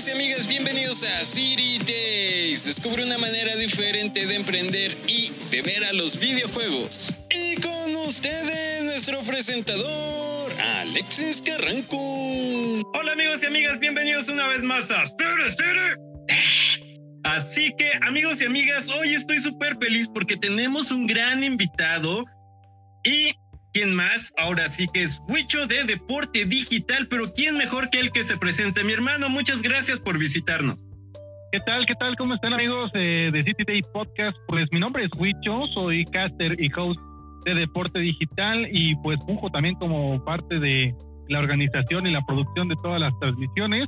amigos y amigas, bienvenidos a City Days. Descubre una manera diferente de emprender y de ver a los videojuegos. Y con ustedes, nuestro presentador, Alexis Carranco. Hola amigos y amigas, bienvenidos una vez más a City. Así que amigos y amigas, hoy estoy súper feliz porque tenemos un gran invitado y ¿Quién más? Ahora sí que es Huicho de Deporte Digital, pero ¿quién mejor que el que se presente? Mi hermano, muchas gracias por visitarnos. ¿Qué tal? ¿Qué tal? ¿Cómo están amigos eh, de City Day Podcast? Pues mi nombre es Huicho, soy caster y host de Deporte Digital y pues funjo también como parte de la organización y la producción de todas las transmisiones.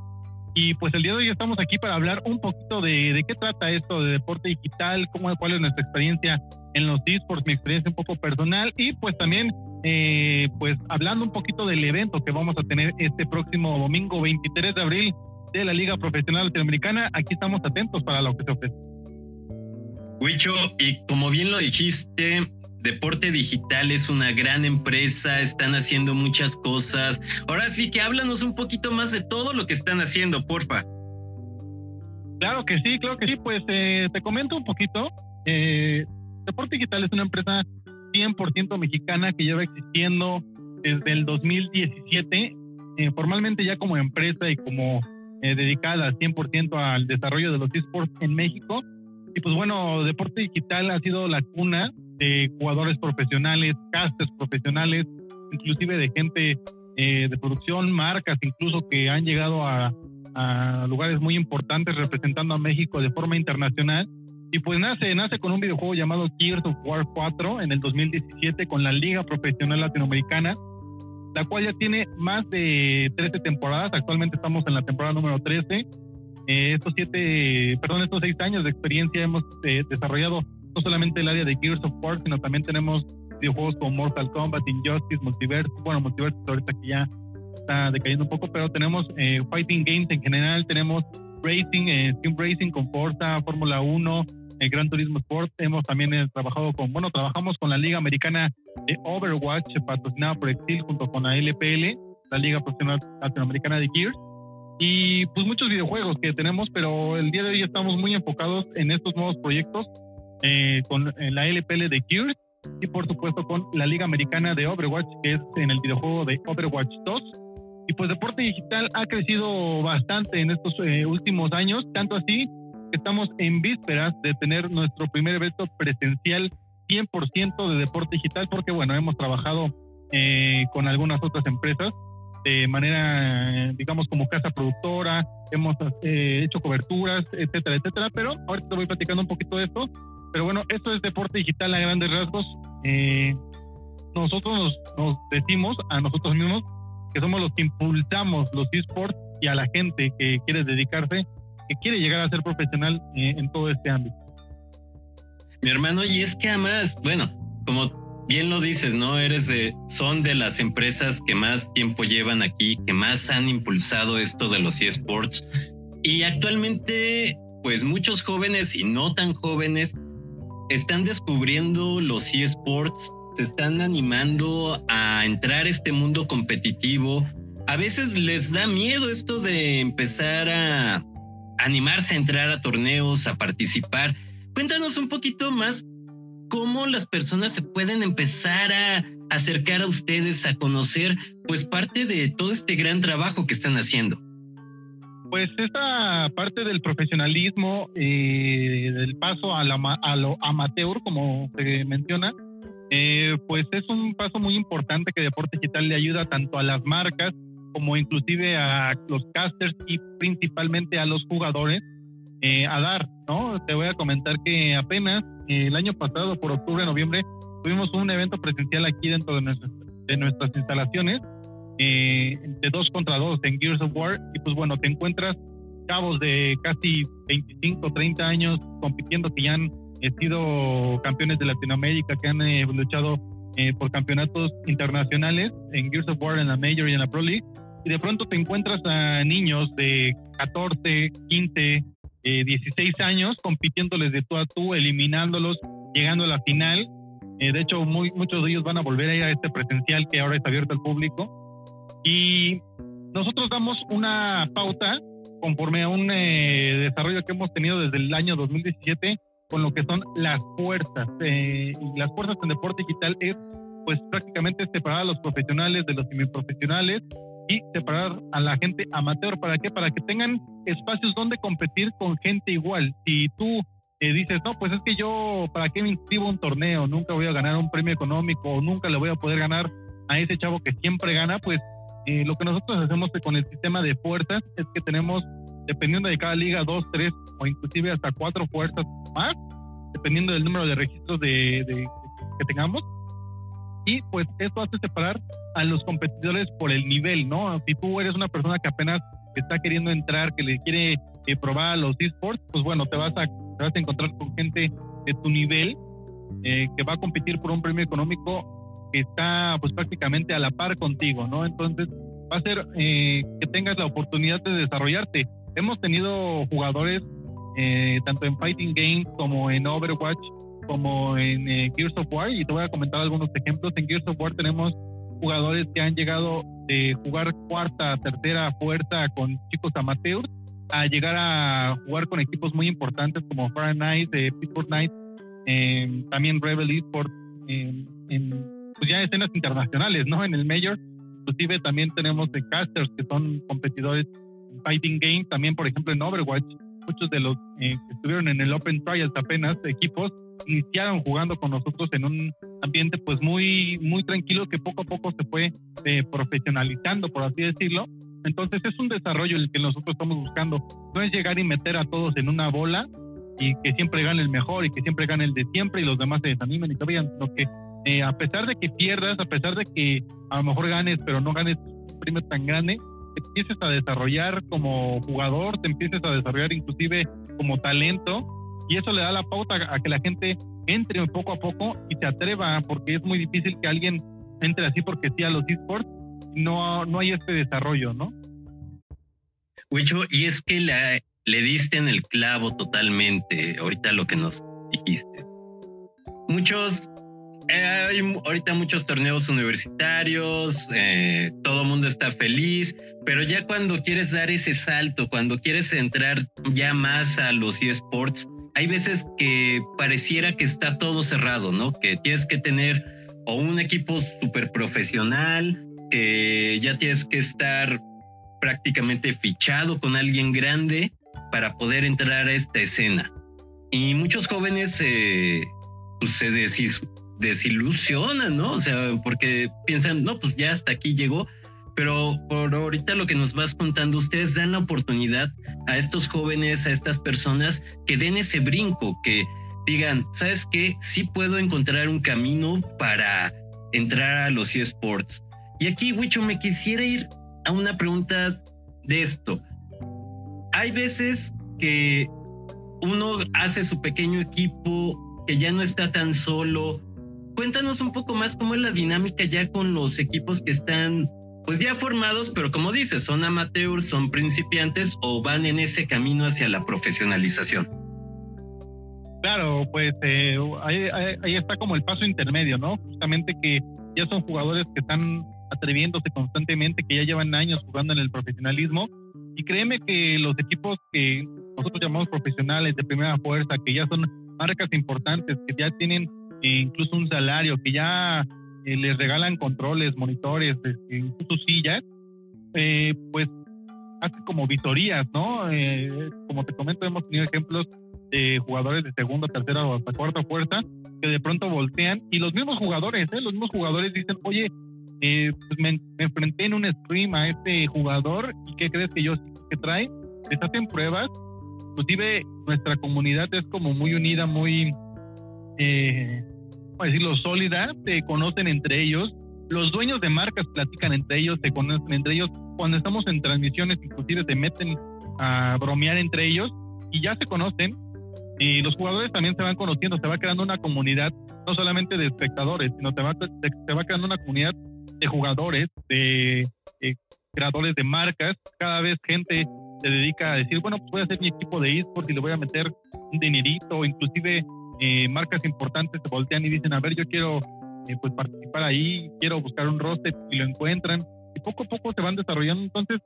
Y pues el día de hoy estamos aquí para hablar un poquito de, de qué trata esto de deporte digital, cómo, cuál es nuestra experiencia en los esports, mi experiencia un poco personal y pues también eh, pues hablando un poquito del evento que vamos a tener este próximo domingo 23 de abril de la Liga Profesional Latinoamericana, aquí estamos atentos para lo que se ofrece. Huicho, y como bien lo dijiste, Deporte Digital es una gran empresa, están haciendo muchas cosas. Ahora sí que háblanos un poquito más de todo lo que están haciendo, porfa. Claro que sí, claro que sí, pues eh, te comento un poquito. Eh, Deporte Digital es una empresa 100% mexicana que lleva existiendo desde el 2017, eh, formalmente ya como empresa y como eh, dedicada al 100% al desarrollo de los esports en México. Y pues bueno, Deporte Digital ha sido la cuna de jugadores profesionales, casters profesionales, inclusive de gente eh, de producción, marcas incluso que han llegado a, a lugares muy importantes representando a México de forma internacional y pues nace, nace con un videojuego llamado Gears of War 4 en el 2017 con la Liga Profesional Latinoamericana, la cual ya tiene más de 13 temporadas. Actualmente estamos en la temporada número 13. Eh, estos siete, perdón, estos seis años de experiencia hemos eh, desarrollado no solamente el área de Gears of War, sino también tenemos videojuegos como Mortal Kombat, Injustice, Multiverse, bueno, Multiverse ahorita que ya está decayendo un poco, pero tenemos eh, Fighting Games en general, tenemos Racing, Team Racing con Forza, Fórmula 1, el Gran Turismo Sport. Hemos también eh, trabajado con, bueno, trabajamos con la Liga Americana de Overwatch, patrocinada por Exil, junto con la LPL, la Liga Profesional Latinoamericana de Gears. Y pues muchos videojuegos que tenemos, pero el día de hoy estamos muy enfocados en estos nuevos proyectos eh, con la LPL de Gears y por supuesto con la Liga Americana de Overwatch, que es en el videojuego de Overwatch 2. Y pues deporte digital ha crecido bastante en estos eh, últimos años, tanto así estamos en vísperas de tener nuestro primer evento presencial 100% de deporte digital, porque bueno, hemos trabajado eh, con algunas otras empresas de manera, digamos, como casa productora, hemos eh, hecho coberturas, etcétera, etcétera, pero ahorita te voy platicando un poquito de esto. Pero bueno, esto es deporte digital a grandes rasgos. Eh, nosotros nos, nos decimos a nosotros mismos que somos los que impulsamos los esports y a la gente que quiere dedicarse que quiere llegar a ser profesional eh, en todo este ámbito. Mi hermano, y es que además, bueno, como bien lo dices, ¿no? Eres de, son de las empresas que más tiempo llevan aquí, que más han impulsado esto de los eSports. Y actualmente, pues muchos jóvenes y no tan jóvenes están descubriendo los eSports, se están animando a entrar a este mundo competitivo. A veces les da miedo esto de empezar a animarse a entrar a torneos, a participar. Cuéntanos un poquito más cómo las personas se pueden empezar a acercar a ustedes, a conocer pues parte de todo este gran trabajo que están haciendo. Pues esta parte del profesionalismo, eh, del paso a, a, lo amateur, como se menciona, eh, pues es un paso muy importante que Deporte Digital le ayuda tanto a las marcas como inclusive a los casters y principalmente a los jugadores eh, a dar, ¿no? Te voy a comentar que apenas eh, el año pasado, por octubre, noviembre, tuvimos un evento presencial aquí dentro de nuestras, de nuestras instalaciones, eh, de dos contra dos en Gears of War, y pues bueno, te encuentras cabos de casi 25, 30 años compitiendo que ya han sido campeones de Latinoamérica, que han luchado por campeonatos internacionales en Gears of War, en la Major y en la Pro League, y de pronto te encuentras a niños de 14, 15, 16 años compitiéndoles de tú a tú, eliminándolos, llegando a la final. Eh, de hecho, muy, muchos de ellos van a volver a ir a este presencial que ahora está abierto al público. Y nosotros damos una pauta conforme a un eh, desarrollo que hemos tenido desde el año 2017 con lo que son las fuerzas. Eh, y las fuerzas en deporte digital es pues prácticamente separar a los profesionales de los semiprofesionales y separar a la gente amateur. ¿Para qué? Para que tengan espacios donde competir con gente igual. Si tú eh, dices, no, pues es que yo, ¿para qué me inscribo un torneo? Nunca voy a ganar un premio económico o nunca le voy a poder ganar a ese chavo que siempre gana, pues eh, lo que nosotros hacemos con el sistema de fuerzas es que tenemos, dependiendo de cada liga, dos, tres o inclusive hasta cuatro fuerzas más, dependiendo del número de registros de, que tengamos. Y pues eso hace separar a los competidores por el nivel, ¿no? Si tú eres una persona que apenas está queriendo entrar, que le quiere eh, probar los esports, pues bueno, te vas a, vas a encontrar con gente de tu nivel eh, que va a competir por un premio económico que está pues prácticamente a la par contigo, ¿no? Entonces va a ser eh, que tengas la oportunidad de desarrollarte. Hemos tenido jugadores tanto en Fighting Games como en Overwatch como en eh, Gears of War y te voy a comentar algunos ejemplos. En Gears of War tenemos jugadores que han llegado de jugar cuarta, tercera fuerza con chicos amateurs a llegar a jugar con equipos muy importantes como Fahrenheit, Pittsburgh Knights, también Rebel Esports en, pues ya escenas internacionales, ¿no? En el Major, inclusive también tenemos de casters que son competidores en Fighting Game, también por ejemplo en Overwatch, muchos de los eh, que estuvieron en el Open Trials apenas, equipos, iniciaron jugando con nosotros en un ambiente pues muy, muy tranquilo que poco a poco se fue eh, profesionalizando, por así decirlo. Entonces es un desarrollo el que nosotros estamos buscando. No es llegar y meter a todos en una bola y que siempre gane el mejor y que siempre gane el de siempre y los demás se desanimen y vayan, sino que eh, a pesar de que pierdas, a pesar de que a lo mejor ganes, pero no ganes un premio tan grande, te empieces a desarrollar como jugador, te empieces a desarrollar inclusive como talento, y eso le da la pauta a que la gente entre poco a poco y se atreva, porque es muy difícil que alguien entre así porque sí a los esports, no, no hay este desarrollo, ¿no? Huicho, y es que le diste en el clavo totalmente ahorita lo que nos dijiste. Muchos hay ahorita muchos torneos universitarios, eh, todo mundo está feliz, pero ya cuando quieres dar ese salto, cuando quieres entrar ya más a los eSports, hay veces que pareciera que está todo cerrado, ¿no? Que tienes que tener o un equipo súper profesional, que ya tienes que estar prácticamente fichado con alguien grande para poder entrar a esta escena. Y muchos jóvenes eh, pues se, desilusionan, ¿no? O sea, porque piensan, no, pues ya hasta aquí llegó. Pero por ahorita lo que nos vas contando, ustedes dan la oportunidad a estos jóvenes, a estas personas que den ese brinco, que digan, ¿sabes qué? Sí puedo encontrar un camino para entrar a los eSports. Y aquí, Wicho, me quisiera ir a una pregunta de esto. Hay veces que uno hace su pequeño equipo, que ya no está tan solo, cuéntanos un poco más cómo es la dinámica ya con los equipos que están pues ya formados, pero como dices, son amateurs, son principiantes o van en ese camino hacia la profesionalización. Claro, pues eh, ahí, está como el paso intermedio, ¿no? Justamente que ya son jugadores que están atreviéndose constantemente, que ya llevan años jugando en el profesionalismo. Y créeme que los equipos que nosotros llamamos profesionales de primera fuerza, que ya son marcas importantes, que ya tienen incluso un salario, que ya eh, les regalan controles, monitores, este, incluso sillas, eh, pues hace como visorías, ¿no? Eh, como te comento, hemos tenido ejemplos de jugadores de segunda, tercera o hasta cuarta fuerza que de pronto voltean y los mismos jugadores, ¿eh? los mismos jugadores dicen, oye, pues me, enfrenté en un stream a este jugador y ¿qué crees que yo que trae? Les hacen pruebas, inclusive nuestra comunidad es como muy unida, muy eh, decirlo, sólida, se conocen entre ellos. Los dueños de marcas platican entre ellos, se conocen entre ellos. Cuando estamos en transmisiones, inclusive se meten a bromear entre ellos y ya se conocen. Y los jugadores también se van conociendo, se va creando una comunidad, no solamente de espectadores, sino se va, se va creando una comunidad de jugadores, de, creadores de marcas. Cada vez gente se dedica a decir, bueno, pues voy a hacer mi equipo de esports y le voy a meter un dinerito, inclusive eh, marcas importantes se voltean y dicen, a ver, yo quiero eh, pues participar ahí, quiero buscar un roster y lo encuentran y poco a poco se van desarrollando. Entonces,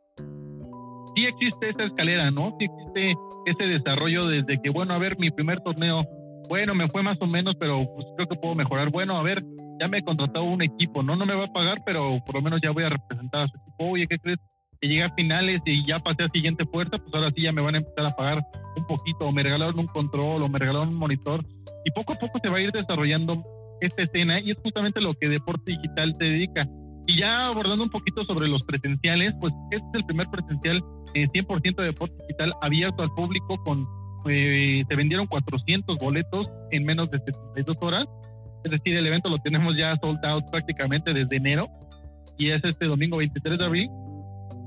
sí existe esa escalera, ¿no? Sí existe ese desarrollo desde que, bueno, a ver, mi primer torneo, bueno, me fue más o menos, pero pues creo que puedo mejorar. Bueno, a ver, ya me he contratado un equipo, ¿no? No me va a pagar, pero por lo menos ya voy a representar a su equipo. Oye, ¿qué crees? Que llega a finales y ya pasé a siguiente puerta, pues ahora sí ya me van a empezar a pagar un poquito, o me regalaron un control, o me regalaron un monitor. Y poco a poco se va a ir desarrollando esta escena y es justamente lo que Deporte Digital se dedica. Y ya abordando un poquito sobre los presenciales, pues este es el primer presencial eh, 100% de deporte digital abierto al público con eh, se vendieron 400 boletos en menos de 72 horas. Es decir, el evento lo tenemos ya sold out prácticamente desde enero y es este domingo 23 de abril.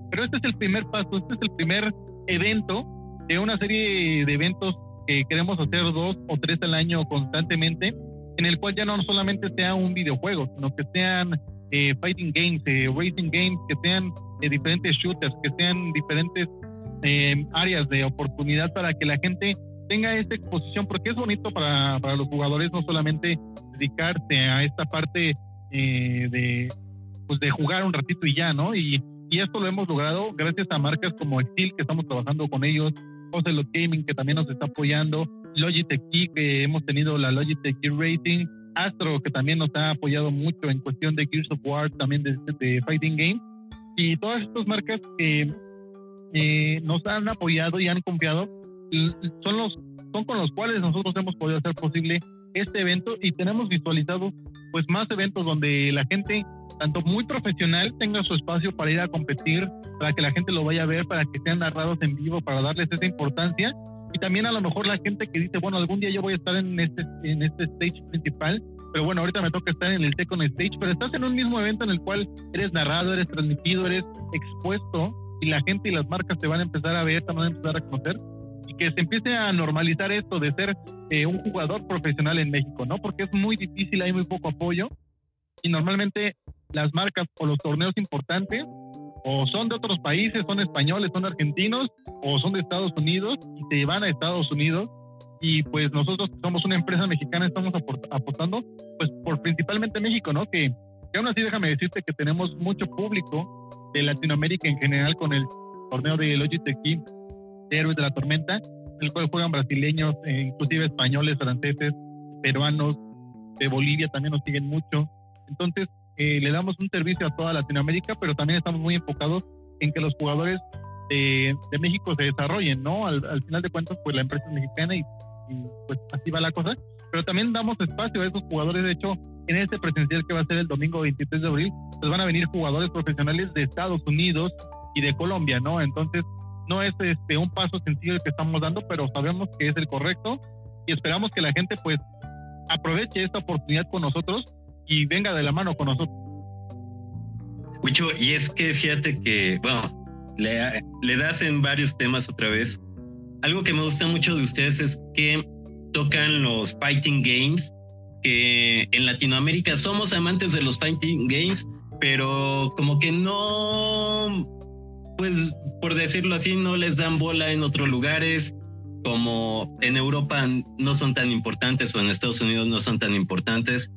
Pero este es el primer paso, este es el primer evento de una serie de eventos que queremos hacer dos o tres al año constantemente, en el cual ya no solamente sea un videojuego, sino que sean eh, fighting games, eh, racing games, que sean eh, diferentes shooters, que sean diferentes áreas de oportunidad para que la gente tenga esta exposición, porque es bonito para, para los jugadores no solamente dedicarse a esta parte de, pues de jugar un ratito y ya, ¿no? Y, y esto lo hemos logrado gracias a marcas como Steel, que estamos trabajando con ellos, Ocelot Gaming, que también nos está apoyando, Logitech Key, que hemos tenido la Logitech Key Racing, Astro, que también nos ha apoyado mucho en cuestión de Gears of War, también de, Fighting Game. Y todas estas marcas que eh, nos han apoyado y han confiado son, los, son con los cuales nosotros hemos podido hacer posible este evento y tenemos visualizado pues más eventos donde la gente tanto muy profesional tenga su espacio para ir a competir, para que la gente lo vaya a ver, para que sean narrados en vivo, para darles esa importancia y también a lo mejor la gente que dice, bueno, algún día yo voy a estar en este, en este stage principal, pero bueno, ahorita me toca estar en el second stage, pero estás en un mismo evento en el cual eres narrado, eres transmitido, eres expuesto y la gente y las marcas te van a empezar a ver, te van a empezar a conocer y que se empiece a normalizar esto de ser eh, un jugador profesional en México, ¿no? Porque es muy difícil, hay muy poco apoyo y normalmente las marcas o los torneos importantes o son de otros países, son españoles, son argentinos, o son de Estados Unidos y se van a Estados Unidos. Y pues nosotros somos una empresa mexicana, estamos apostando pues por principalmente México, ¿no? Que, que aún así déjame decirte que tenemos mucho público de Latinoamérica en general con el torneo de Logitech de Héroes de la Tormenta, en el cual juegan brasileños, e inclusive españoles, franceses, peruanos, de Bolivia también nos siguen mucho. Entonces, eh, le damos un servicio a toda Latinoamérica, pero también estamos muy enfocados en que los jugadores de, México se desarrollen, ¿no? Al, final de cuentas, pues la empresa es mexicana y, pues así va la cosa. Pero también damos espacio a esos jugadores. De hecho, en este presencial que va a ser el domingo 23 de abril, pues van a venir jugadores profesionales de Estados Unidos y de Colombia, ¿no? Entonces, no es este un paso sencillo el que estamos dando, pero sabemos que es el correcto y esperamos que la gente pues aproveche esta oportunidad con nosotros y venga de la mano con nosotros. Mucho, y es que fíjate que, bueno, le, le das en varios temas otra vez. Algo que me gusta mucho de ustedes es que tocan los fighting games, que en Latinoamérica somos amantes de los fighting games, pero como que no, pues por decirlo así, no les dan bola en otros lugares, como en Europa no son tan importantes o en Estados Unidos no son tan importantes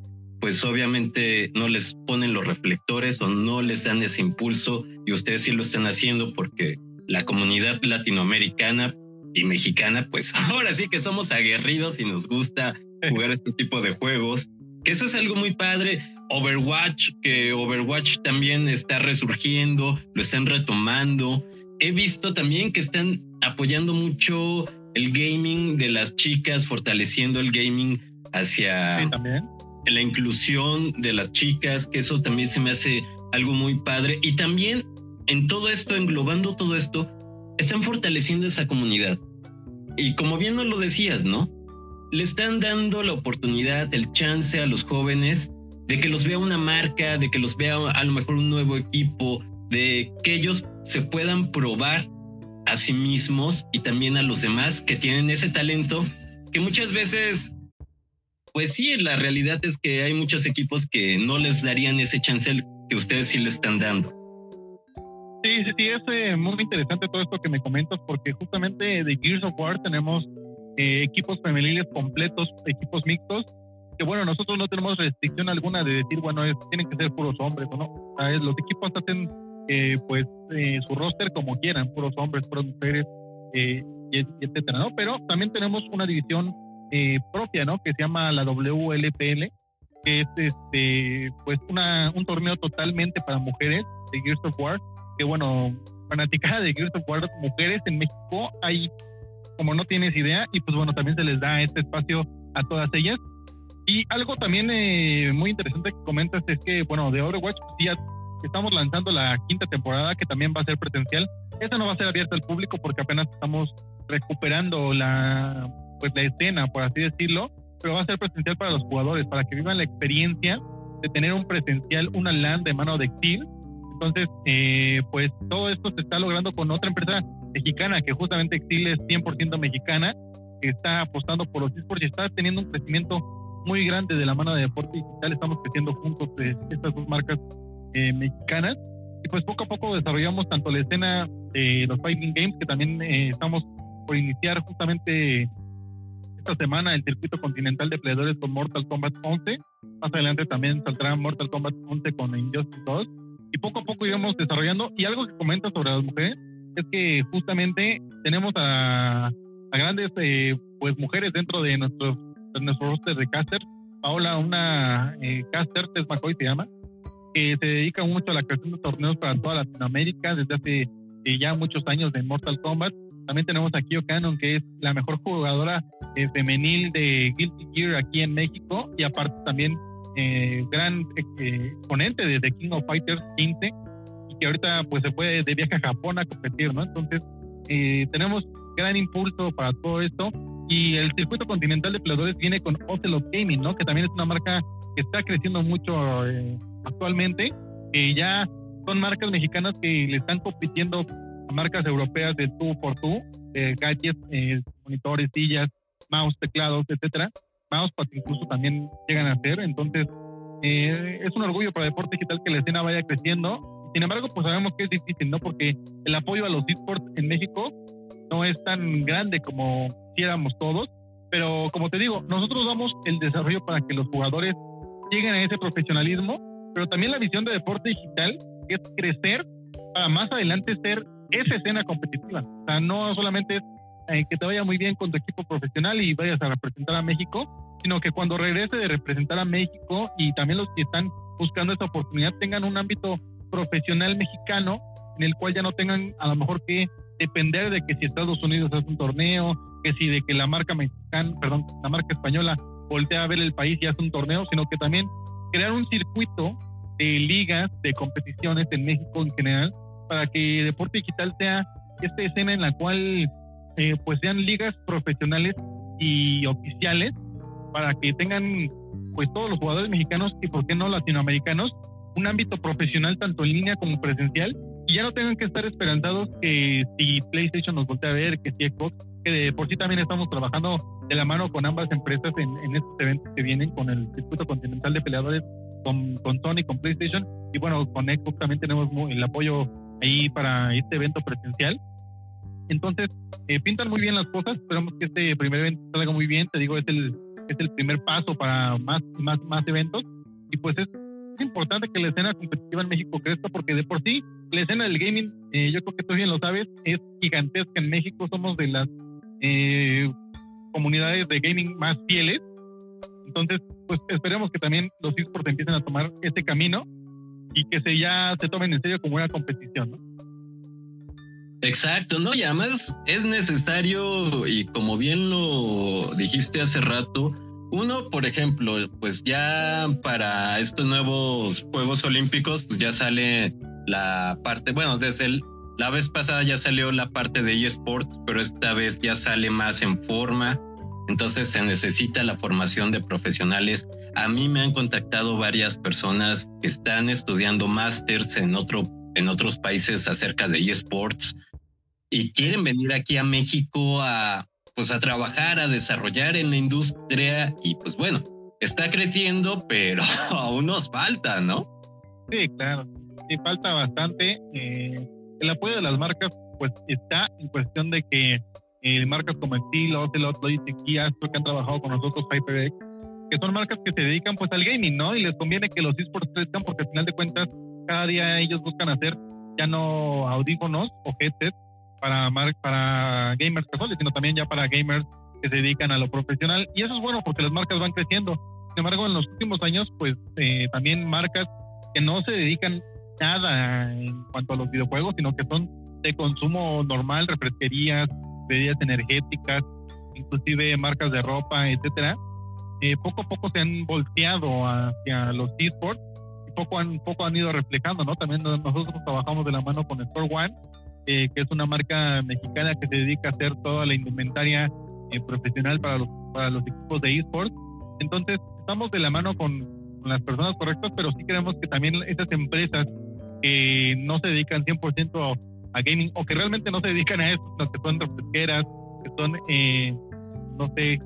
pues obviamente no les ponen los reflectores o no les dan ese impulso y ustedes sí lo están haciendo porque la comunidad latinoamericana y mexicana, pues ahora sí que somos aguerridos y nos gusta jugar este tipo de juegos. Que eso es algo muy padre. Overwatch, que Overwatch también está resurgiendo, lo están retomando. He visto también que están apoyando mucho el gaming de las chicas, fortaleciendo el gaming hacia, sí, también la inclusión de las chicas, que eso también se me hace algo muy padre. Y también en todo esto, englobando todo esto, están fortaleciendo esa comunidad. Y como bien nos lo decías, ¿no? Le están dando la oportunidad, el chance a los jóvenes de que los vea una marca, de que los vea a lo mejor un nuevo equipo, de que ellos se puedan probar a sí mismos y también a los demás que tienen ese talento que muchas veces pues sí, la realidad es que hay muchos equipos que no les darían ese chance que ustedes sí le están dando. Sí, sí, sí, es eh, muy interesante todo esto que me comentas porque justamente de Gears of War tenemos eh, equipos femeniles completos, equipos mixtos, que bueno, nosotros no tenemos restricción alguna de decir, bueno, tienen que ser puros hombres o no. los equipos hacen eh, pues eh, su roster como quieran, puros hombres, puras mujeres, eh, etcétera, ¿no? Pero también tenemos una división propia, ¿no? Que se llama la WLPL, que es este, pues una, un torneo totalmente para mujeres de Gears of War, que bueno, fanaticada de Gears of War, mujeres en México hay como no tienes idea, y pues bueno, también se les da este espacio a todas ellas. Y algo también eh, muy interesante que comentas es que, bueno, de Overwatch pues, ya estamos lanzando la quinta temporada que también va a ser presencial. Esta no va a ser abierta al público porque apenas estamos recuperando la, pues, la escena, por así decirlo, pero va a ser presencial para los jugadores, para que vivan la experiencia de tener un presencial, una LAN de mano de Exil. Entonces, eh, pues todo esto se está logrando con otra empresa mexicana, que justamente Exil es 100% mexicana, que está apostando por los esports y está teniendo un crecimiento muy grande de la mano de deporte digital. Estamos creciendo juntos eh, estas dos marcas eh, mexicanas. Y pues poco a poco desarrollamos tanto la escena de los Fighting Games, que también eh, estamos por iniciar justamente esta semana el circuito continental de peleadores con Mortal Kombat 11. Más adelante también saldrá Mortal Kombat 11 con Injustice 2. Y poco a poco íbamos desarrollando. Y algo que comenta sobre las mujeres es que justamente tenemos a, a grandes pues mujeres dentro de nuestros nuestro roster de caster. Paola, una eh, caster, Tess McCoy se llama, que se dedica mucho a la creación de torneos para toda Latinoamérica desde hace eh, ya muchos años de Mortal Kombat. También tenemos a Kyo Cannon, que es la mejor jugadora eh, femenil de Guilty Gear aquí en México y aparte también eh, gran exponente de The King of Fighters 15 y que ahorita pues se fue de viaje a Japón a competir, ¿no? Entonces tenemos gran impulso para todo esto y el circuito continental de peleadores viene con Ocelot Gaming, ¿no? Que también es una marca que está creciendo mucho eh, actualmente, que ya son marcas mexicanas que le están compitiendo marcas europeas de tú por tú, eh, gadgets, eh, monitores, sillas, mouse, teclados, etcétera. Mousepad incluso también llegan a ser. Entonces, eh, es un orgullo para el deporte digital que la escena vaya creciendo. Sin embargo, pues sabemos que es difícil, ¿no? Porque el apoyo a los esports en México no es tan grande como quisiéramos todos, pero como te digo, nosotros damos el desarrollo para que los jugadores lleguen a ese profesionalismo, pero también la visión de deporte digital es crecer para más adelante ser esa escena competitiva. O sea, no solamente es eh, que te vaya muy bien con tu equipo profesional y vayas a representar a México, sino que cuando regrese de representar a México y también los que están buscando esta oportunidad tengan un ámbito profesional mexicano en el cual ya no tengan a lo mejor que depender de que si Estados Unidos hace un torneo, que si de que la marca mexicana, perdón, la marca española voltea a ver el país y hace un torneo, sino que también crear un circuito de ligas, de competiciones en México en general, para que Deporte Digital sea esta escena en la cual eh, pues sean ligas profesionales y oficiales para que tengan pues todos los jugadores mexicanos y por qué no latinoamericanos un ámbito profesional tanto en línea como presencial y ya no tengan que estar esperanzados que si PlayStation nos voltea a ver, que si Xbox, que de por sí también estamos trabajando de la mano con ambas empresas en, estos eventos que vienen con el circuito continental de peleadores, con, con Sony, con PlayStation y bueno, con Xbox también tenemos el apoyo ahí para este evento presencial. Entonces, eh, pintan muy bien las cosas, esperamos que este primer evento salga muy bien, te digo, es el, es el primer paso para más, más, más eventos y pues es es importante que la escena competitiva en México crezca porque de por sí la escena del gaming, eh, yo creo que tú bien lo sabes, es gigantesca en México. Somos de las eh, comunidades de gaming más fieles. Entonces, pues esperemos que también los esports empiecen a tomar este camino y que se ya se tomen en serio como una competición. Exacto, ¿no? Y además es necesario, y como bien lo dijiste hace rato, uno, por ejemplo, pues ya para estos nuevos Juegos Olímpicos, pues ya sale la parte, bueno, desde el, la vez pasada ya salió la parte de eSports, pero esta vez ya sale más en forma. Entonces se necesita la formación de profesionales. A mí me han contactado varias personas que están estudiando másters en, otro, en otros países acerca de eSports y quieren venir aquí a México a, pues a trabajar, a desarrollar en la industria y pues bueno, está creciendo, pero aún nos falta, ¿no? Sí, claro, sí falta bastante. Eh, el apoyo de las marcas pues está en cuestión de que eh, marcas como Estilo, Ocelot, Logitech Astro que han trabajado con nosotros, HyperX, que son marcas que se dedican pues al gaming, ¿no? Y les conviene que los esports crezcan porque al final de cuentas cada día ellos buscan hacer ya no audífonos o headsets para, para gamers casuales, sino también ya para gamers que se dedican a lo profesional. Y eso es bueno porque las marcas van creciendo. Sin embargo, en los últimos años, pues eh, también marcas que no se dedican nada en cuanto a los videojuegos, sino que son de consumo normal, refresquerías, bebidas energéticas, inclusive marcas de ropa, etcétera, eh, poco a poco se han volteado hacia los esports y poco han, poco han ido reflejando, ¿no? También nosotros trabajamos de la mano con Store One, eh, que es una marca mexicana que se dedica a hacer toda la indumentaria eh, profesional para los, para los equipos de esports. Entonces, estamos de la mano con, las personas correctas, pero sí creemos que también esas empresas que no se dedican 100% a, a, gaming o que realmente no se dedican a eso, que son refresqueras, que son, eh, no sé,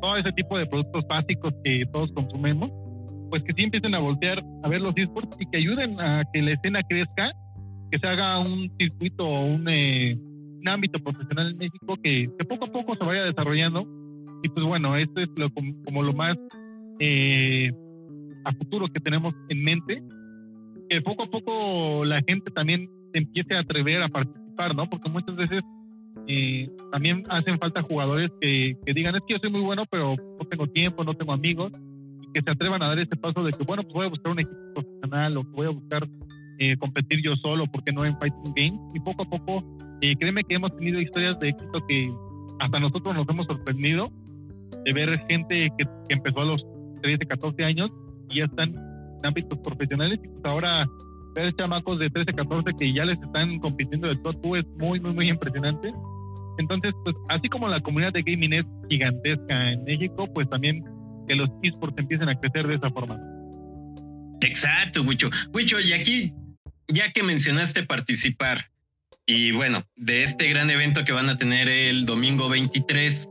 todo ese tipo de productos básicos que todos consumimos, pues que sí empiecen a voltear a ver los esports y que ayuden a que la escena crezca, que se haga un circuito o un, eh, un ámbito profesional en México que, que, poco a poco se vaya desarrollando. Y pues bueno, esto es lo, como, lo más eh, a futuro que tenemos en mente, que poco a poco la gente también se empiece a atrever a participar, ¿no? Porque muchas veces eh, también hacen falta jugadores que, que, digan, es que yo soy muy bueno, pero no tengo tiempo, no tengo amigos, y que se atrevan a dar ese paso de que, bueno, pues voy a buscar un equipo profesional o voy a buscar eh, competir yo solo, porque no en Fighting Games, y poco a poco eh, créeme que hemos tenido historias de éxito que hasta nosotros nos hemos sorprendido de ver gente que, empezó a los 13, 14 años y ya están en ámbitos profesionales y pues ahora ver chamacos de 13, 14 que ya les están compitiendo de todo es muy, muy, muy impresionante. Entonces, pues así como la comunidad de gaming es gigantesca en México, pues también que los esports empiecen a crecer de esa forma. Exacto, Wicho. Wicho, y aquí, ya que mencionaste participar, y bueno, de este gran evento que van a tener el domingo 23,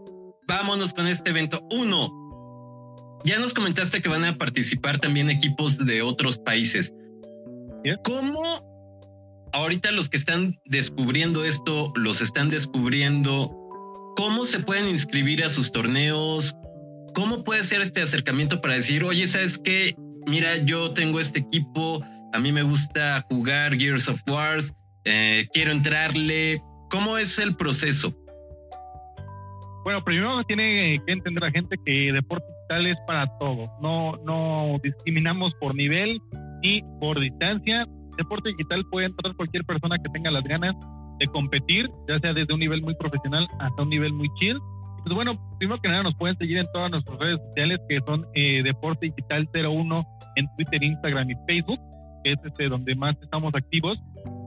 vámonos con este evento. Uno, ya nos comentaste que van a participar también equipos de otros países. ¿Cómo ahorita los que están descubriendo esto, los están descubriendo? ¿Cómo se pueden inscribir a sus torneos? ¿Cómo puede ser este acercamiento para decir, oye, ¿sabes qué? Mira, yo tengo este equipo, a mí me gusta jugar Gears of Wars, eh, quiero entrarle. ¿Cómo es el proceso? Bueno, primero tiene que entender la gente que deporte digital es para todo. No, no discriminamos por nivel ni por distancia. Deporte digital puede entrar cualquier persona que tenga las ganas de competir, ya sea desde un nivel muy profesional hasta un nivel muy chill. Pues bueno, primero que nada nos pueden seguir en todas nuestras redes sociales que son eh, Deporte Digital 01 en Twitter, Instagram y Facebook, que es este, donde más estamos activos.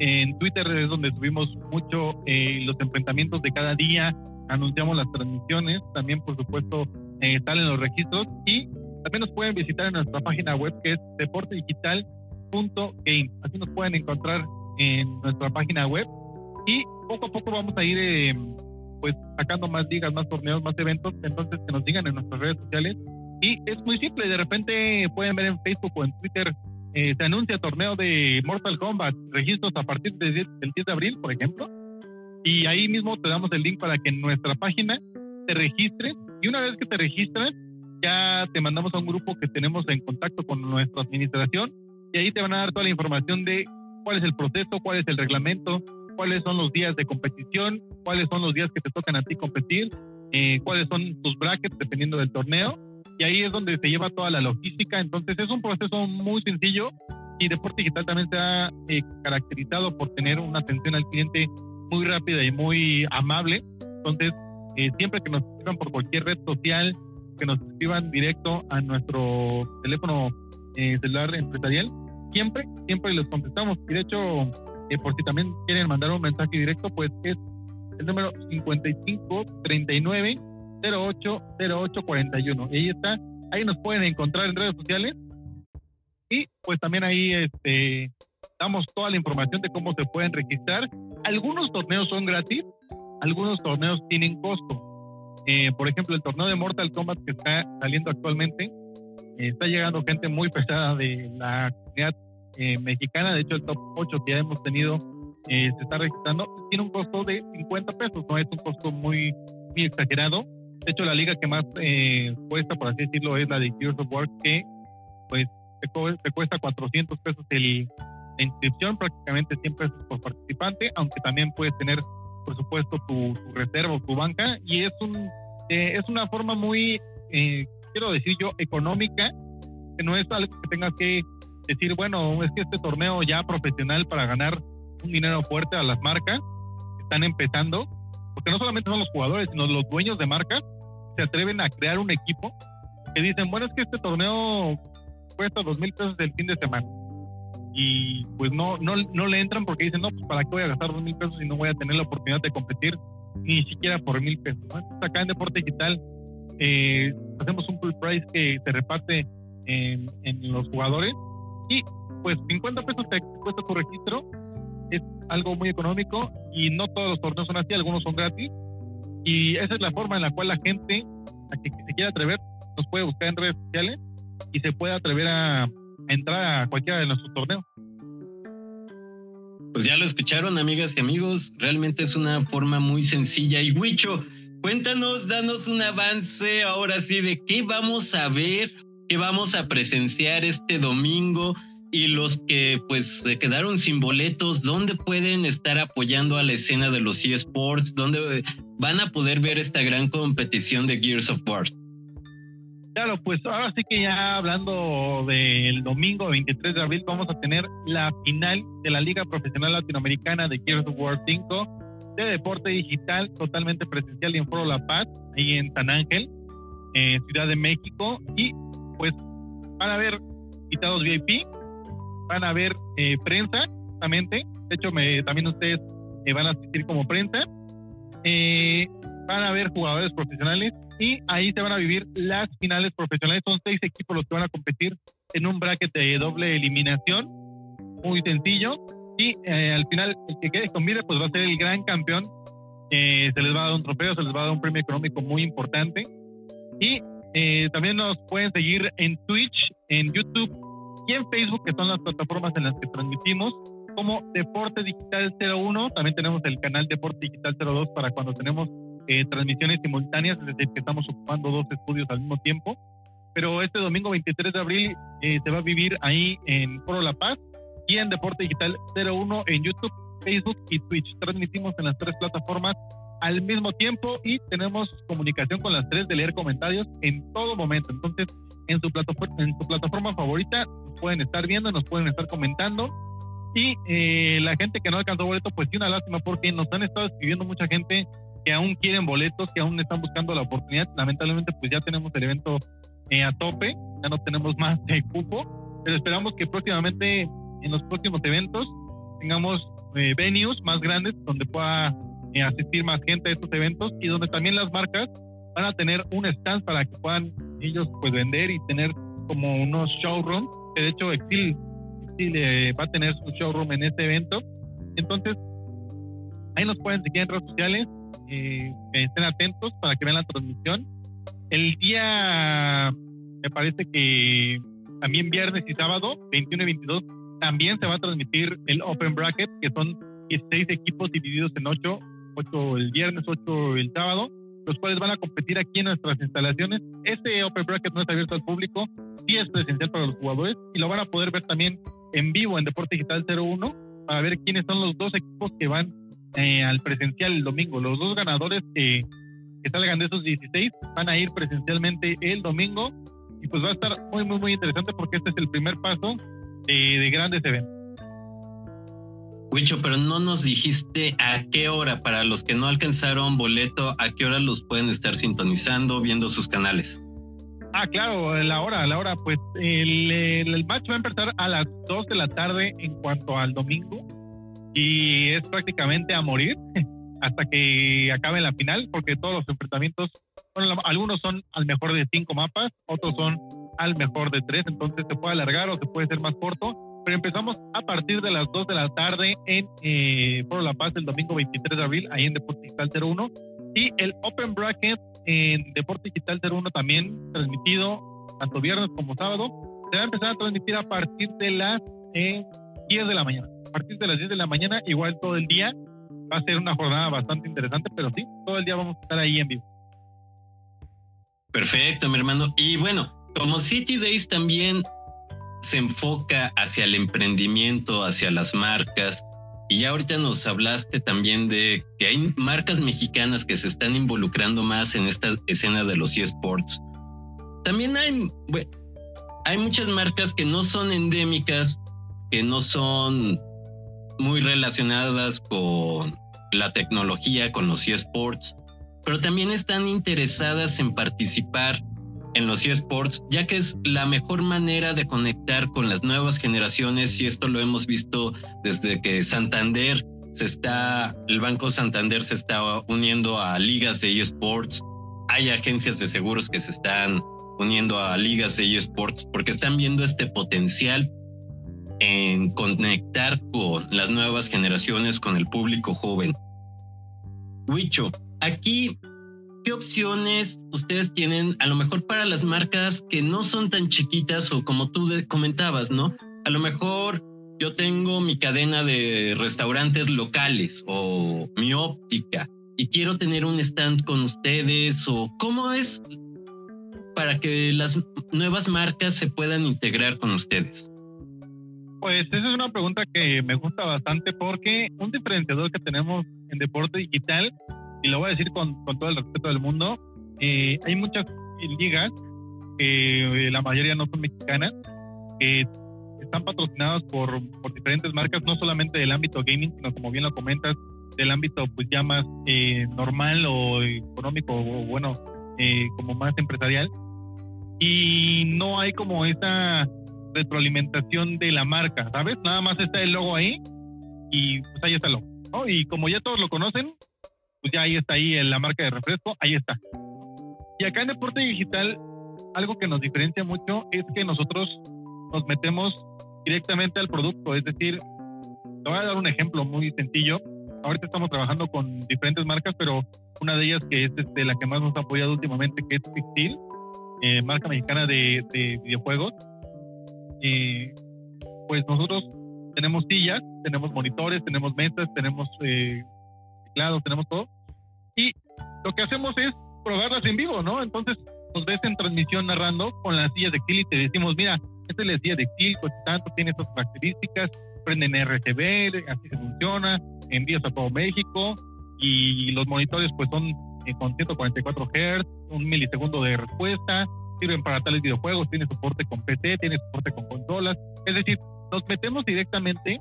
En Twitter es donde subimos mucho eh, los enfrentamientos de cada día, anunciamos las transmisiones, también por supuesto eh, salen los registros y también nos pueden visitar en nuestra página web que es deportedigital.game. Así nos pueden encontrar en nuestra página web. Y poco a poco vamos a ir eh, pues sacando más ligas, más torneos, más eventos, entonces que nos digan en nuestras redes sociales. Y es muy simple, de repente pueden ver en Facebook o en Twitter eh, se anuncia torneo de Mortal Kombat, registros a partir del 10, de abril, por ejemplo, y ahí mismo te damos el link para que en nuestra página te registres. Y una vez que te registras, ya te mandamos a un grupo que tenemos en contacto con nuestra administración y ahí te van a dar toda la información de cuál es el proceso, cuál es el reglamento, cuáles son los días de competición, cuáles son los días que te tocan a ti competir, eh, cuáles son tus brackets dependiendo del torneo y ahí es donde se lleva toda la logística. Entonces es un proceso muy sencillo y Deporte Digital también se ha eh, caracterizado por tener una atención al cliente muy rápida y muy amable. Entonces, eh, siempre que nos escriban por cualquier red social, que nos escriban directo a nuestro teléfono eh, celular empresarial, siempre, siempre les contestamos. Y de hecho, por si también quieren mandar un mensaje directo, pues es el número 5539 080841. Y ahí está, ahí nos pueden encontrar en redes sociales. Y pues también ahí este, damos toda la información de cómo se pueden registrar. Algunos torneos son gratis, algunos torneos tienen costo. Eh, por ejemplo, el torneo de Mortal Kombat que está saliendo actualmente, eh, está llegando gente muy pesada de la comunidad eh, mexicana. De hecho, el top 8 que ya hemos tenido se está registrando tiene un costo de 50 pesos, no es un costo muy, muy exagerado. De hecho, la liga que más eh, cuesta, por así decirlo, es la de Gears of War, que pues te, cuesta 400 pesos el, La inscripción prácticamente siempre es por participante, aunque también puedes tener, por supuesto, tu, reserva o tu banca. Y es, un, eh, es una forma muy, eh, quiero decir yo, económica, que no es algo que tengas que decir, bueno, es que este torneo ya profesional para ganar un dinero fuerte a las marcas están empezando, porque no solamente son los jugadores, sino los dueños de marcas se atreven a crear un equipo que dicen, bueno, es que este torneo cuesta dos mil pesos el fin de semana. Y pues no, no, no le entran porque dicen, no, pues para qué voy a gastar dos mil pesos si no voy a tener la oportunidad de competir ni siquiera por mil pesos. acá en Deporte Digital eh, hacemos un full price que se reparte en, en los jugadores y pues 50 pesos te cuesta tu registro es algo muy económico y no todos los torneos son así, algunos son gratis. Y esa es la forma en la cual la gente a que, se quiera atrever nos puede buscar en redes sociales y se puede atrever a, entrar a cualquiera de nuestros torneos. Pues ya lo escucharon, amigas y amigos. Realmente es una forma muy sencilla. Y Huicho, cuéntanos, danos un avance ahora sí de qué vamos a ver, qué vamos a presenciar este domingo y los que pues se quedaron sin boletos, ¿dónde pueden estar apoyando a la escena de los eSports? ¿Dónde van a poder ver esta gran competición de Gears of War? Claro, pues ahora sí que ya hablando del domingo 23 de abril vamos a tener la final de la Liga Profesional Latinoamericana de Gears of War 5 de deporte digital totalmente presencial en Foro La Paz, ahí en San Ángel, Ciudad de México y pues van a haber invitados VIP, van a ver eh, prensa, justamente. De hecho, me, también ustedes eh, van a asistir como prensa. Eh, van a ver jugadores profesionales y ahí se van a vivir las finales profesionales. Son seis equipos los que van a competir en un bracket de doble eliminación. Muy sencillo. Y al final, el que quede con vida, pues va a ser el gran campeón. se les va a dar un trofeo, se les va a dar un premio económico muy importante. Y también nos pueden seguir en Twitch, en YouTube y en Facebook, que son las plataformas en las que transmitimos, como Deporte Digital 01. También tenemos el canal Deporte Digital 02 para cuando tenemos eh, transmisiones simultáneas, es decir, que estamos ocupando dos estudios al mismo tiempo. Pero este domingo 23 de abril eh, se va a vivir ahí en Foro La Paz y en Deporte Digital 01 en YouTube, Facebook y Twitch. Transmitimos en las tres plataformas al mismo tiempo y tenemos comunicación con las tres de leer comentarios en todo momento. Entonces, en su plataforma, en su plataforma favorita, nos pueden estar viendo, nos pueden estar comentando. Y eh, la gente que no alcanzó boleto, pues sí, una lástima porque nos han estado escribiendo mucha gente que aún quieren boletos, que aún están buscando la oportunidad. Lamentablemente, pues ya tenemos el evento eh, a tope, ya no tenemos más de cupo, pero esperamos que próximamente, en los próximos eventos, tengamos eh, venues más grandes donde pueda asistir más gente a estos eventos y donde también las marcas van a tener un stand para que puedan ellos pues vender y tener como unos showrooms, de hecho Exil, Exil va a tener su showroom en este evento. Entonces, ahí nos pueden seguir en redes sociales, eh, estén atentos para que vean la transmisión. El día, me parece que también viernes y sábado, 21 y 22, también se va a transmitir el Open Bracket, que son 16 equipos divididos en 8, 8 el viernes, 8 el sábado los cuales van a competir aquí en nuestras instalaciones. Este Open Bracket no está abierto al público, sí es presencial para los jugadores y lo van a poder ver también en vivo en Deporte Digital 01 para ver quiénes son los dos equipos que van eh, al presencial el domingo. Los dos ganadores que, que salgan de esos 16 van a ir presencialmente el domingo y pues va a estar muy, muy, muy interesante porque este es el primer paso de, de grandes eventos. Wicho, pero no nos dijiste a qué hora, para los que no alcanzaron boleto, a qué hora los pueden estar sintonizando, viendo sus canales. Ah, claro, la hora, la hora, pues el, el, match va a empezar a las 2 de la tarde en cuanto al domingo y es prácticamente a morir hasta que acabe la final, porque todos los enfrentamientos, bueno, algunos son al mejor de cinco mapas, otros son al mejor de tres, entonces se puede alargar o se puede ser más corto pero empezamos a partir de las 2 de la tarde en eh, Foro La Paz el domingo 23 de abril, ahí en Deporte Digital 01. Y el Open Bracket en Deporte Digital 01 también transmitido tanto viernes como sábado. Se va a empezar a transmitir a partir de las 10 eh, de la mañana. A partir de las 10 de la mañana, igual todo el día. Va a ser una jornada bastante interesante, pero sí, todo el día vamos a estar ahí en vivo. Perfecto, mi hermano. Y bueno, como City Days también se enfoca hacia el emprendimiento, hacia las marcas. Y ya ahorita nos hablaste también de que hay marcas mexicanas que se están involucrando más en esta escena de los eSports. También hay, hay muchas marcas que no son endémicas, que no son muy relacionadas con la tecnología, con los eSports, pero también están interesadas en participar en los eSports, ya que es la mejor manera de conectar con las nuevas generaciones y esto lo hemos visto desde que Santander se está, el Banco Santander se está uniendo a ligas de eSports, hay agencias de seguros que se están uniendo a ligas de eSports porque están viendo este potencial en conectar con las nuevas generaciones, con el público joven. Huicho, aquí ¿Qué opciones ustedes tienen a lo mejor para las marcas que no son tan chiquitas o como tú comentabas, ¿no? A lo mejor yo tengo mi cadena de restaurantes locales o mi óptica y quiero tener un stand con ustedes o cómo es para que las nuevas marcas se puedan integrar con ustedes. Pues esa es una pregunta que me gusta bastante porque un diferenciador que tenemos en deporte digital y lo voy a decir con, con todo el respeto del mundo, eh, hay muchas ligas, que eh, la mayoría no son mexicanas, que están patrocinadas por, por diferentes marcas, no solamente del ámbito gaming, sino como bien lo comentas, del ámbito pues ya más eh, normal o económico o bueno, como más empresarial. Y no hay como esa retroalimentación de la marca, ¿sabes? Nada más está el logo ahí y pues ahí está el logo. ¿no? Y como ya todos lo conocen, pues ya ahí está ahí en la marca de refresco, ahí está. Y acá en Deporte Digital, algo que nos diferencia mucho es que nosotros nos metemos directamente al producto, es decir, te voy a dar un ejemplo muy sencillo. Ahorita estamos trabajando con diferentes marcas, pero una de ellas que es este, la que más nos ha apoyado últimamente, que es Pixil, eh, marca mexicana de, videojuegos. Eh, pues nosotros tenemos sillas, tenemos monitores, tenemos mesas, tenemos eh, tenemos todo. Y lo que hacemos es probarlas en vivo, ¿no? Entonces nos ves en transmisión narrando con las sillas de Kill y te decimos, mira, esta es la silla de Kill, pues tanto, tiene estas características, prenden RCB, así se funciona, envías a todo México y los monitores pues son eh, con 144 Hz, un milisegundo de respuesta, sirven para tales videojuegos, tiene soporte con PC, tiene soporte con consolas, es decir, nos metemos directamente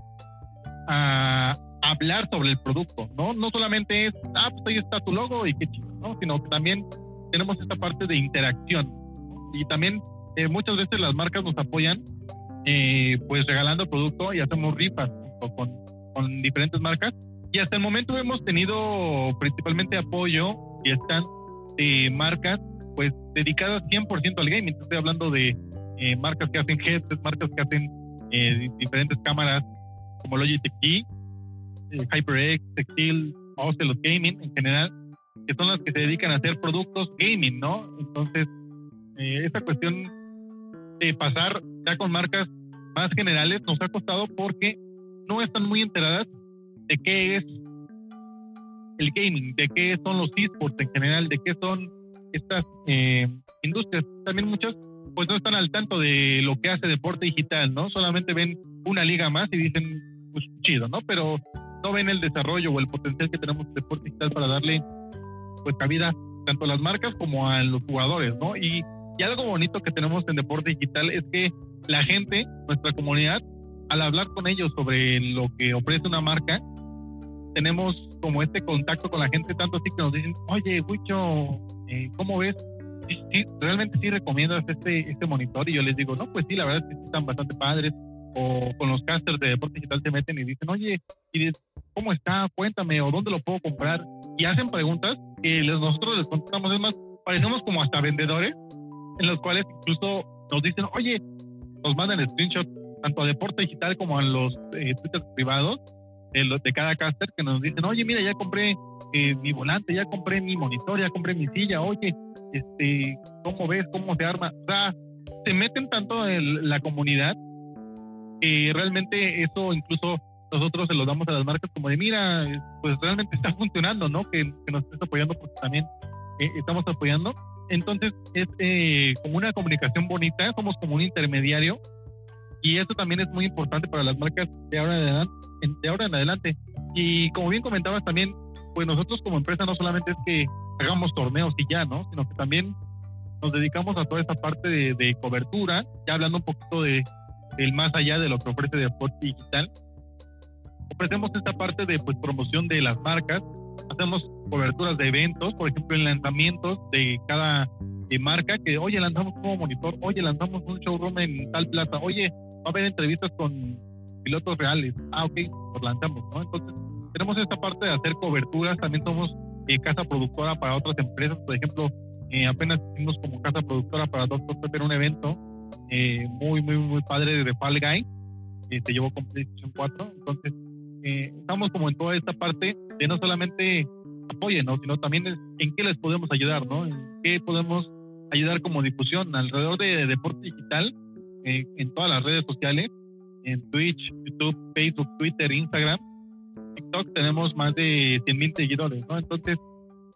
a, hablar sobre el producto, ¿no? No solamente es, ah, pues ahí está tu logo y qué chido, ¿no? Sino que también tenemos esta parte de interacción. Y también eh, muchas veces las marcas nos apoyan, eh, pues regalando producto y hacemos rifas con, con diferentes marcas. Y hasta el momento hemos tenido principalmente apoyo y están eh, marcas pues dedicadas 100% al gaming. Estoy hablando de marcas que hacen headsets, marcas que hacen diferentes cámaras como Logitech G, eh, HyperX, Textil, los Gaming en general, que son las que se dedican a hacer productos gaming, ¿no? Entonces, eh, esta cuestión de pasar ya con marcas más generales nos ha costado porque no están muy enteradas de qué es el gaming, de qué son los esports en general, de qué son estas eh, industrias. También muchas pues no están al tanto de lo que hace deporte digital, ¿no? Solamente ven una liga más y dicen, pues chido, ¿no? Pero no ven el desarrollo o el potencial que tenemos en deporte digital para darle pues cabida tanto a las marcas como a los jugadores, ¿no? Y, y algo bonito que tenemos en deporte digital es que la gente, nuestra comunidad, al hablar con ellos sobre lo que ofrece una marca, tenemos como este contacto con la gente, tanto así que nos dicen, oye, Wicho, eh, ¿cómo ves? Sí, realmente sí recomiendas este, este monitor y yo les digo, no, pues sí, la verdad es que están bastante padres, o con los casters de deporte digital se meten y dicen, oye, ¿cómo está? Cuéntame, o dónde lo puedo comprar. Y hacen preguntas que nosotros les contestamos. Es más, parecemos como hasta vendedores, en los cuales incluso nos dicen, oye, nos mandan screenshot tanto a deporte digital como a los eh, Twitter privados de, de cada caster que nos dicen, oye, mira, ya compré mi volante, ya compré mi monitor, ya compré mi silla, oye, este, ¿cómo ves? ¿Cómo se arma? O sea, se meten tanto en la comunidad que realmente eso incluso nosotros se lo damos a las marcas como de mira, pues realmente está funcionando, ¿no? Que, nos estés apoyando porque también eh, estamos apoyando. Entonces es eh, como una comunicación bonita, somos como un intermediario Y eso también es muy importante para las marcas de ahora en adelante. De ahora en adelante. Y como bien comentabas también, pues nosotros como empresa no solamente es que hagamos torneos y ya, ¿no? Sino que también nos dedicamos a toda esta parte de, cobertura, ya hablando un poquito de el más allá de lo que ofrece Deporte Digital. Ofrecemos esta parte de pues promoción de las marcas, hacemos coberturas de eventos, por ejemplo, en lanzamientos de cada marca, que oye, lanzamos como monitor, oye, lanzamos un showroom en tal plaza, oye, va a haber entrevistas con pilotos reales, ah, ok, pues lanzamos, ¿no? Entonces, tenemos esta parte de hacer coberturas, también somos eh, casa productora para otras empresas, por ejemplo, eh, apenas hicimos como casa productora para Doctor Pepper un evento eh, muy, muy, muy padre de Fall Guy, que se llevó con PlayStation 4, entonces estamos como en toda esta parte de no solamente apoyen, ¿no? sino también en qué les podemos ayudar, ¿no? En qué podemos ayudar como difusión alrededor de deporte digital en todas las redes sociales, en Twitch, YouTube, Facebook, Twitter, Instagram TikTok tenemos más de 100 mil seguidores, ¿no? Entonces,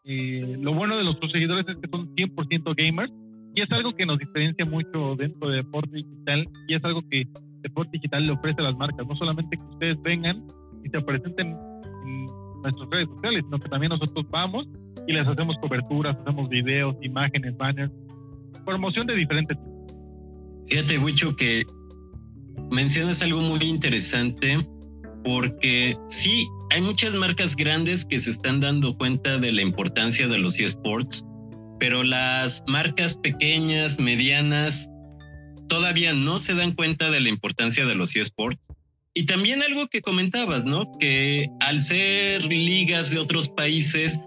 eh, lo bueno de nuestros seguidores es que son 100% gamers y es algo que nos diferencia mucho dentro de Deporte Digital y es algo que Deporte Digital le ofrece a las marcas, no solamente que ustedes vengan y se presenten en nuestras redes sociales, sino que también nosotros vamos y les hacemos coberturas, hacemos videos, imágenes, banners, promoción de diferentes. Fíjate, Wicho, que mencionas algo muy interesante porque sí, hay muchas marcas grandes que se están dando cuenta de la importancia de los eSports, pero las marcas pequeñas, medianas, todavía no se dan cuenta de la importancia de los eSports. Y también algo que comentabas, ¿no? Que al ser ligas de otros países,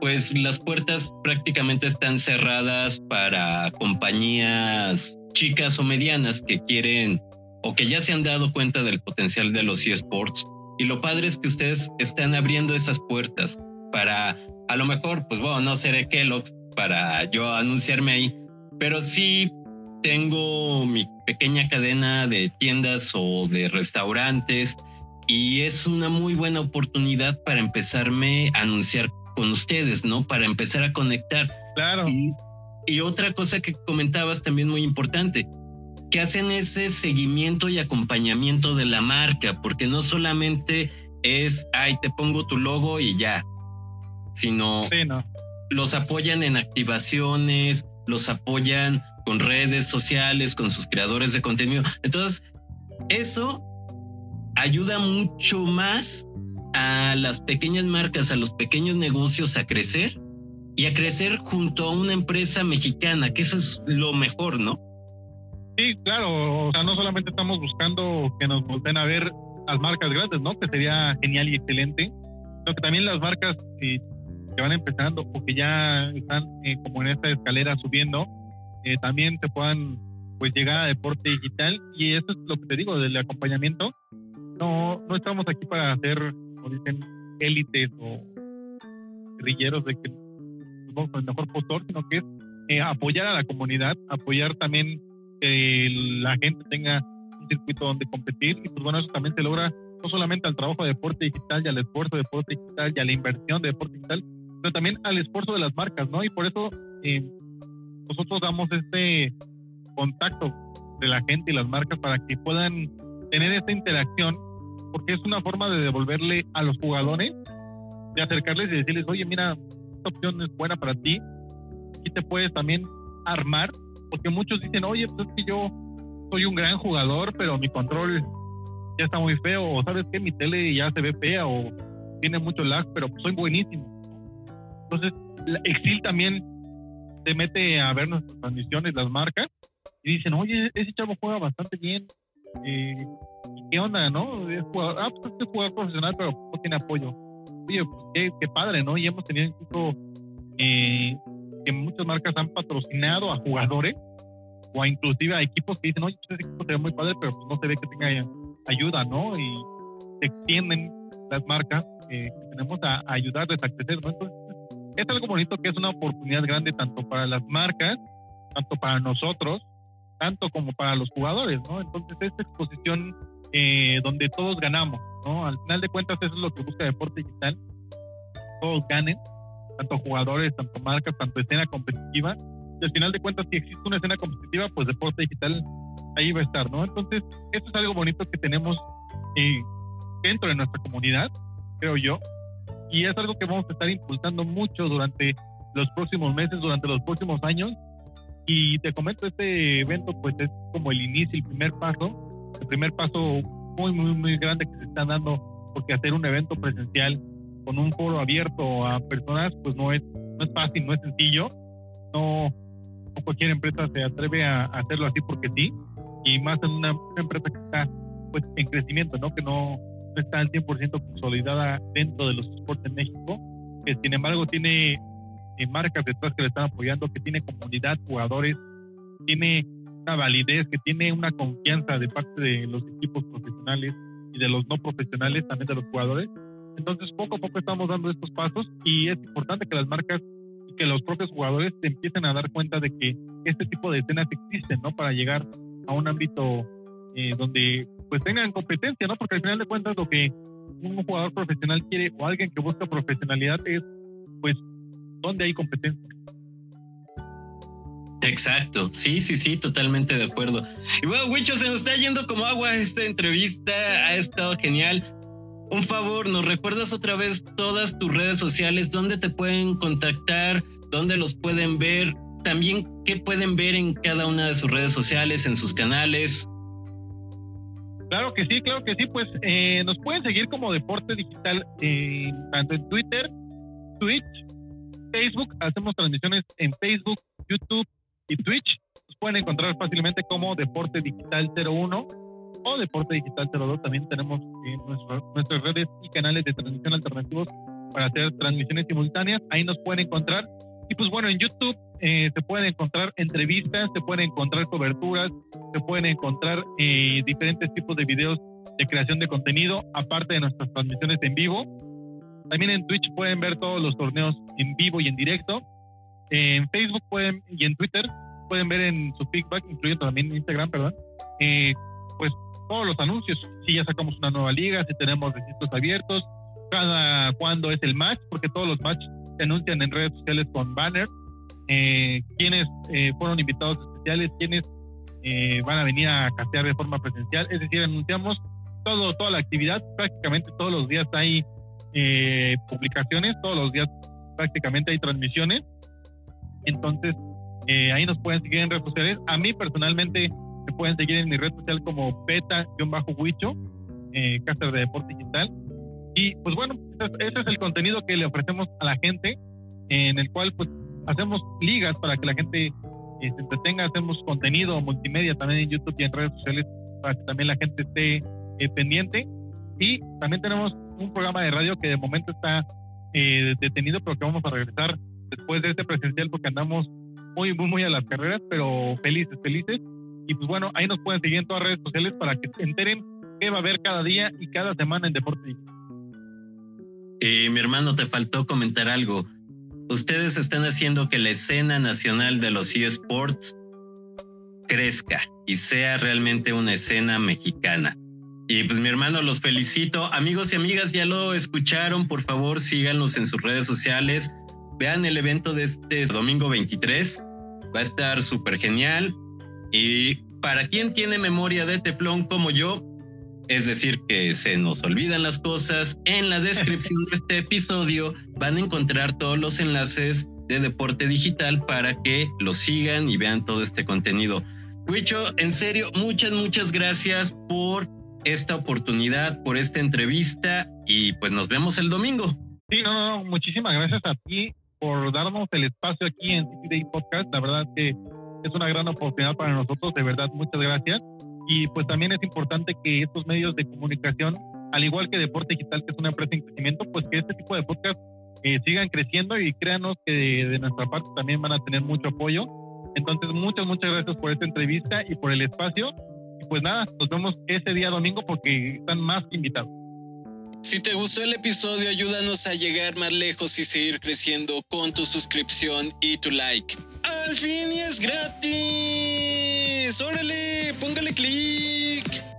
pues las puertas prácticamente están cerradas para compañías chicas o medianas que quieren o que ya se han dado cuenta del potencial de los eSports. Y lo padre es que ustedes están abriendo esas puertas para, a lo mejor, pues bueno, no seré Kellogg para yo anunciarme ahí, pero sí tengo mi pequeña cadena de tiendas o de restaurantes y es una muy buena oportunidad para empezarme a anunciar con ustedes, ¿no? Para empezar a conectar. Claro. Y, y otra cosa que comentabas también muy importante, que hacen ese seguimiento y acompañamiento de la marca, porque no solamente es, ay, te pongo tu logo y ya, sino los apoyan en activaciones, los apoyan con redes sociales, con sus creadores de contenido. Entonces, eso ayuda mucho más a las pequeñas marcas, a los pequeños negocios a crecer y a crecer junto a una empresa mexicana, que eso es lo mejor, ¿no? Sí, claro, o sea, no solamente estamos buscando que nos volteen a ver las marcas grandes, ¿no? Que sería genial y excelente, sino que también las marcas que van empezando o que ya están eh, como en esta escalera subiendo, eh, también se puedan pues llegar a deporte digital y eso es lo que te digo del acompañamiento. No, no estamos aquí para hacer, como dicen, élites o guerrilleros de que somos el mejor postor, sino que es eh, apoyar a la comunidad, apoyar también que la gente tenga un circuito donde competir y pues bueno, eso también se logra no solamente al trabajo de deporte digital y al esfuerzo de deporte digital y a la inversión de deporte digital, sino también al esfuerzo de las marcas, ¿no? Y por eso eh, nosotros damos este contacto de la gente y las marcas para que puedan tener esta interacción, porque es una forma de devolverle a los jugadores, de acercarles y decirles, oye, mira, esta opción es buena para ti, y te puedes también armar porque muchos dicen, oye, pues es que yo soy un gran jugador, pero mi control ya está muy feo, o sabes que mi tele ya se ve fea, o tiene mucho lag, pero soy buenísimo. Entonces, Exil también se mete a ver nuestras transmisiones, las marcas, y dicen, oye, ese chavo juega bastante bien. Eh, ¿Qué onda, no? Es jugador, ah, pues es jugador profesional, pero no tiene apoyo. Oye, pues qué, qué padre, ¿no? Y hemos tenido incluso eh, que muchas marcas han patrocinado a jugadores o a inclusive a equipos que dicen, oye, ese equipo se ve muy padre, pero pues no se ve que tenga ayuda, ¿no? Y se extienden las marcas eh, que tenemos a, ayudarles a crecer, ¿no? Entonces, es algo bonito que es una oportunidad grande tanto para las marcas, tanto para nosotros, tanto como para los jugadores, ¿no? Entonces, esta exposición eh, donde todos ganamos, ¿no? Al final de cuentas, eso es lo que busca Deporte Digital, todos ganen, tanto jugadores, tanto marcas, tanto escena competitiva. Y al final de cuentas, si existe una escena competitiva, pues deporte digital ahí va a estar, ¿no? Entonces, esto es algo bonito que tenemos eh, dentro de nuestra comunidad, creo yo, y es algo que vamos a estar impulsando mucho durante los próximos meses, durante los próximos años. Y te comento, este evento pues es como el inicio, el primer paso, el primer paso muy, muy, muy grande que se está dando, porque hacer un evento presencial con un foro abierto a personas pues no es, no es fácil, no es sencillo, no, cualquier empresa se atreve a, hacerlo así porque sí, y más en una, empresa que está pues en crecimiento, ¿no? Que no, no está al 100% consolidada dentro de los esportes en México, que sin embargo tiene eh, marcas detrás que le están apoyando, que tiene comunidad, jugadores, tiene una validez, que tiene una confianza de parte de los equipos profesionales y de los no profesionales, también de los jugadores. Entonces, poco a poco estamos dando estos pasos y es importante que las marcas y que los propios jugadores se empiecen a dar cuenta de que este tipo de escenas existen, ¿no? Para llegar a un ámbito eh, donde pues tengan competencia, ¿no? Porque al final de cuentas lo que un jugador profesional quiere o alguien que busca profesionalidad es pues donde hay competencia. Exacto, sí, sí, sí, totalmente de acuerdo. Y bueno, Wicho, se nos está yendo como agua esta entrevista, ha estado genial. Un favor, ¿nos recuerdas otra vez todas tus redes sociales? ¿Dónde te pueden contactar? ¿Dónde los pueden ver? También, ¿qué pueden ver en cada una de sus redes sociales, en sus canales? Claro que sí, claro que sí. Pues eh, nos pueden seguir como Deporte Digital tanto en Twitter, Twitch, Facebook. Hacemos transmisiones en Facebook, YouTube y Twitch. Nos pueden encontrar fácilmente como Deporte Digital 01 o Deporte Digital 02. También tenemos nuestras redes y canales de transmisión alternativos para hacer transmisiones simultáneas. Ahí nos pueden encontrar. Y pues bueno, en YouTube eh, se pueden encontrar entrevistas, se pueden encontrar coberturas, se pueden encontrar eh, diferentes tipos de videos de creación de contenido, aparte de nuestras transmisiones en vivo. También en Twitch pueden ver todos los torneos en vivo y en directo. En Facebook pueden y en Twitter pueden ver en su feedback, incluyendo también Instagram, perdón, eh, pues todos los anuncios. Si ya sacamos una nueva liga, si tenemos registros abiertos, cada cuándo es el match, porque todos los matches se anuncian en redes sociales con banner. Eh, quienes eh, fueron invitados especiales, quienes eh, van a venir a castear de forma presencial. Es decir, anunciamos todo, toda la actividad. Prácticamente todos los días hay eh, publicaciones, todos los días prácticamente hay transmisiones. Entonces, eh, ahí nos pueden seguir en redes sociales. A mí personalmente me pueden seguir en mi red social como beta-huicho, eh, de deporte digital. Y pues bueno, ese es el contenido que le ofrecemos a la gente, en el cual pues hacemos ligas para que la gente se entretenga, hacemos contenido multimedia también en YouTube y en redes sociales para que también la gente esté eh, pendiente. Y también tenemos un programa de radio que de momento está eh, detenido, pero que vamos a regresar después de este presencial porque andamos muy, muy, muy a las carreras, pero felices, felices. Y pues bueno, ahí nos pueden seguir en todas las redes sociales para que se enteren qué va a haber cada día y cada semana en Deporte. Eh, mi hermano, te faltó comentar algo ustedes están haciendo que la escena nacional de los eSports crezca y sea realmente una escena mexicana. Y pues mi hermano, los felicito. Amigos y amigas, ya lo escucharon. Por favor, síganlos en sus redes sociales. Vean el evento de este domingo 23. Va a estar súper genial. Y para quien tiene memoria de teflón como yo, es decir, que se nos olvidan las cosas. En la descripción de este episodio van a encontrar todos los enlaces de Deporte Digital para que lo sigan y vean todo este contenido. Wicho, en serio, muchas, muchas gracias por esta oportunidad, por esta entrevista y pues nos vemos el domingo. Sí, no, no, muchísimas gracias a ti por darnos el espacio aquí en City Podcast. La verdad que es una gran oportunidad para nosotros, de verdad, muchas gracias. Y pues también es importante que estos medios de comunicación, al igual que Deporte Digital, que es una empresa en crecimiento, pues que este tipo de podcast eh, sigan creciendo y créanos que de, nuestra parte también van a tener mucho apoyo. Entonces, muchas, muchas gracias por esta entrevista y por el espacio. Y pues nada, nos vemos ese día domingo porque están más invitados. Si te gustó el episodio, ayúdanos a llegar más lejos y seguir creciendo con tu suscripción y tu like. ¡Al fin y es gratis! ¡Órale! ¡Póngale clic!